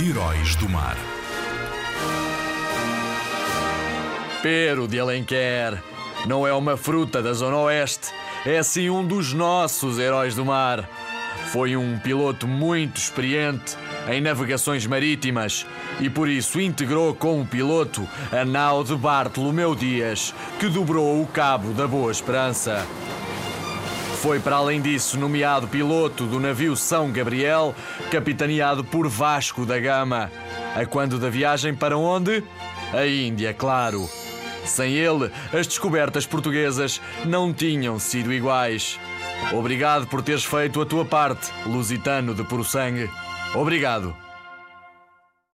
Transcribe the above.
Heróis do Mar. Pero de Alenquer não é uma fruta da Zona Oeste, é sim um dos nossos heróis do mar. Foi um piloto muito experiente em navegações marítimas e por isso integrou com o piloto a nau de Bartolomeu Dias, que dobrou o Cabo da Boa Esperança. Foi, para além disso, nomeado piloto do navio São Gabriel, capitaneado por Vasco da Gama. A quando da viagem para onde? A Índia, claro. Sem ele, as descobertas portuguesas não tinham sido iguais. Obrigado por teres feito a tua parte, lusitano de puro sangue. Obrigado.